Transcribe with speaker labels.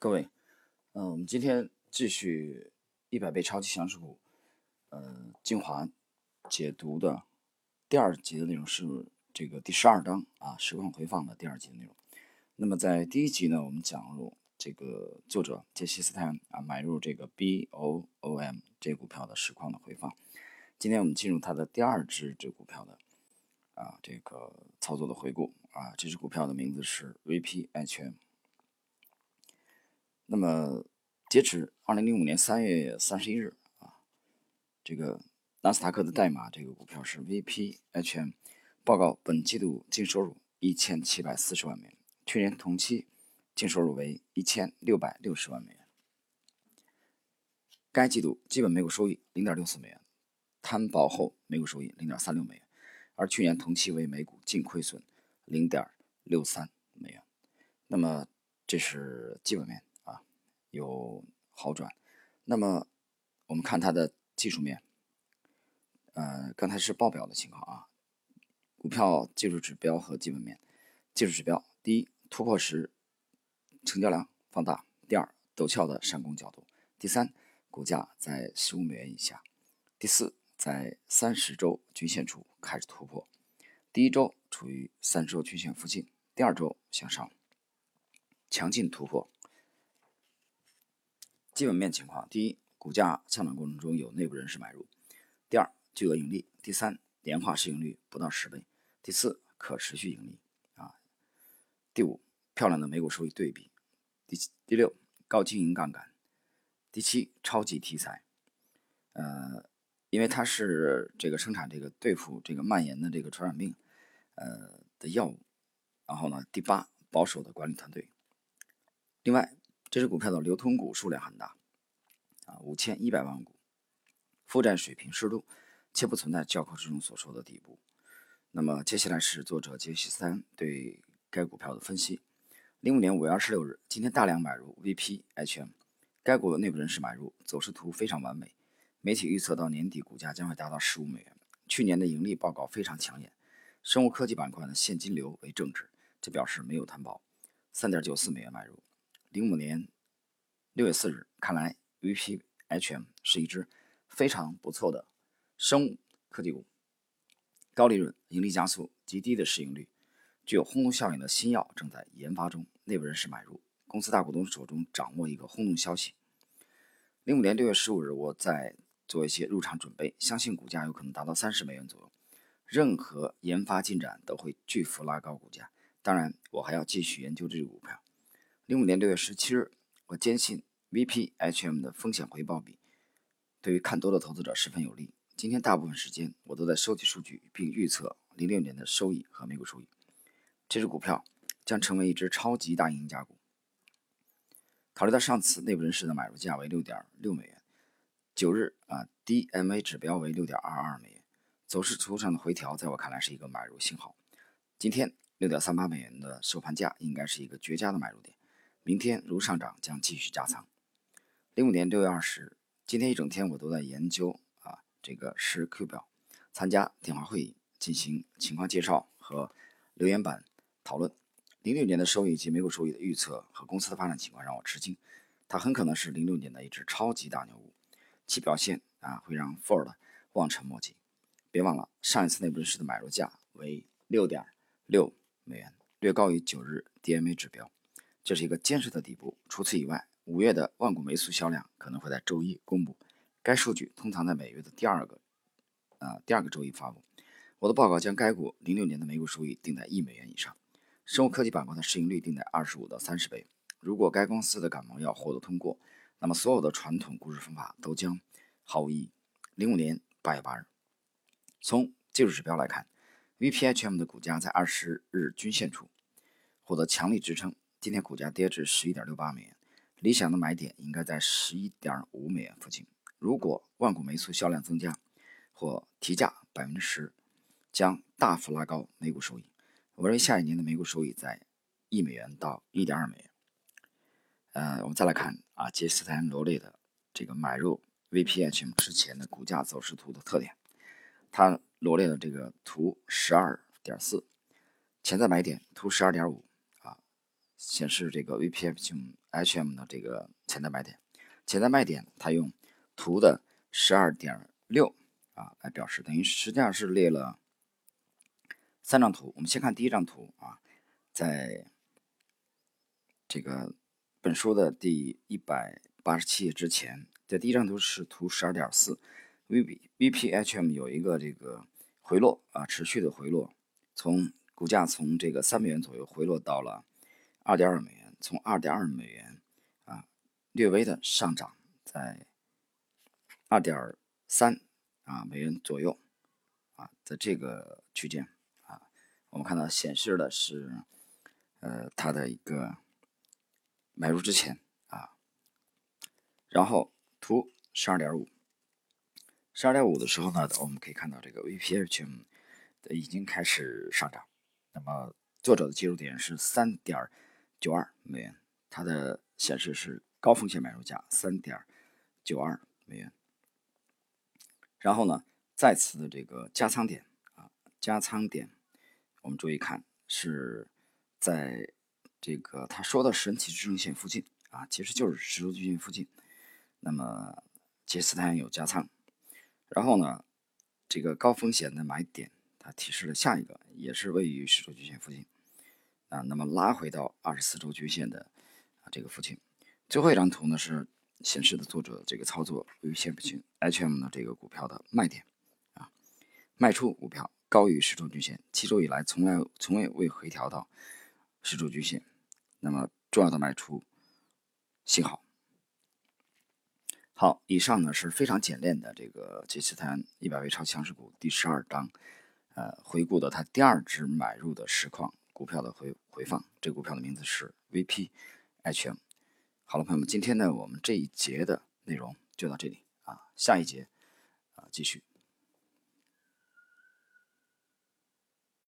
Speaker 1: 各位，嗯，我们今天继续一百倍超级强势股，呃，精华解读的第二集的内容是这个第十二章啊，实况回放的第二集的内容。那么在第一集呢，我们讲入这个作者杰西斯坦啊买入这个 B O O M 这股票的实况的回放。今天我们进入它的第二只这股票的啊这个操作的回顾啊，这只股票的名字是 V P H M。那么，截止二零零五年三月三十一日啊，这个纳斯达克的代码这个股票是 VPHM，报告本季度净收入一千七百四十万美元，去年同期净收入为一千六百六十万美元。该季度基本每股收益零点六四美元，摊薄后每股收益零点三六美元，而去年同期为每股净亏损零点六三美元。那么这是基本面。有好转，那么我们看它的技术面，呃，刚才是报表的情况啊，股票技术指标和基本面。技术指标，第一，突破时成交量放大；第二，陡峭的上攻角度；第三，股价在十五美元以下；第四，在三十周均线处开始突破；第一周处于三十周均线附近，第二周向上强劲突破。基本面情况：第一，股价上涨过程中有内部人士买入；第二，巨额盈利；第三，年化市盈率不到十倍；第四，可持续盈利啊；第五，漂亮的每股收益对比；第、第六，高经营杠杆；第七，超级题材。呃，因为它是这个生产这个对付这个蔓延的这个传染病呃的药物。然后呢，第八，保守的管理团队。另外。这只股票的流通股数量很大，啊，五千一百万股，负债水平适度，且不存在教科书中所说的底部。那么接下来是作者杰西三对该股票的分析。零五年五月二十六日，今天大量买入 VPHM，该股的内部人士买入，走势图非常完美。媒体预测到年底股价将会达到十五美元。去年的盈利报告非常抢眼，生物科技板块的现金流为正值，这表示没有摊薄。三点九四美元买入。零五年六月四日，看来 VPHM 是一只非常不错的生物科技股，高利润、盈利加速、极低的市盈率，具有轰动效应的新药正在研发中，内部人士买入，公司大股东手中掌握一个轰动消息。零五年六月十五日，我在做一些入场准备，相信股价有可能达到三十美元左右，任何研发进展都会巨幅拉高股价。当然，我还要继续研究这只股票。零五年六月十七日，我坚信 VPHM 的风险回报比对于看多的投资者十分有利。今天大部分时间我都在收集数据，并预测零六年的收益和每股收益。这只股票将成为一只超级大赢家股。考虑到上次内部人士的买入价为六点六美元，九日啊 DMA 指标为六点二二美元，走势图上的回调在我看来是一个买入信号。今天六点三八美元的收盘价应该是一个绝佳的买入点。明天如上涨，将继续加仓。零五年六月二十日，今天一整天我都在研究啊这个十 Q 表，参加电话会议，进行情况介绍和留言板讨论。零六年的收益及每股收益的预测和公司的发展情况让我吃惊，它很可能是零六年的一只超级大牛股，其表现啊会让 Ford 望尘莫及。别忘了上一次内部人士的买入价为六点六美元，略高于九日 DMA 指标。这是一个坚实的底部。除此以外，五月的万股霉素销量可能会在周一公布。该数据通常在每月的第二个，啊，第二个周一发布。我的报告将该股零六年的每股收益定在一美元以上，生物科技板块的市盈率定在二十五到三十倍。如果该公司的感冒药获得通过，那么所有的传统估值方法都将毫无意义。零五年八月八日，从技术指标来看，VPHM 的股价在二十日均线处获得强力支撑。今天股价跌至十一点六八美元，理想的买点应该在十一点五美元附近。如果万股霉素销量增加或提价百分之十，将大幅拉高每股收益。我认为下一年的每股收益在一美元到一点二美元。呃，我们再来看啊，杰斯坦罗列的这个买入 VPH 之前的股价走势图的特点。他罗列的这个图十二点四，潜在买点图十二点五。显示这个 VPF 就 HM 的这个潜在买点。潜在卖点，它用图的十二点六啊来表示，等于实际上是列了三张图。我们先看第一张图啊，在这个本书的第一百八十七页之前，这第一张图是图十二点四，V VPHM 有一个这个回落啊，持续的回落，从股价从这个三美元左右回落到了二点二美元，从二点二美元啊。略微的上涨，在二点三啊美元左右啊，在这个区间啊，我们看到显示的是呃它的一个买入之前啊，然后图十二点五，十二点五的时候呢，我们可以看到这个 VPH 已经开始上涨，那么作者的介入点是三点九二美元，它的显示是。高风险买入价三点九二美元，然后呢，再次的这个加仓点啊，加仓点，我们注意看是在这个他说的神奇支撑线附近啊，其实就是十周均线附近。那么杰斯坦有加仓，然后呢，这个高风险的买点，它提示了下一个也是位于十周均线附近啊，那么拉回到二十四周均线的啊这个附近。最后一张图呢是显示的作者这个操作为线不行 HM 的这个股票的卖点啊，卖出股票高于十周均线，七周以来从来从未未回调到十周均线，那么重要的卖出信号。好，以上呢是非常简练的这个杰斯坦一百位超强势股第十二章，呃，回顾的它第二只买入的实况股票的回回放，这股票的名字是 VPHM。好了，朋友们，今天呢，我们这一节的内容就到这里啊，下一节啊，继续。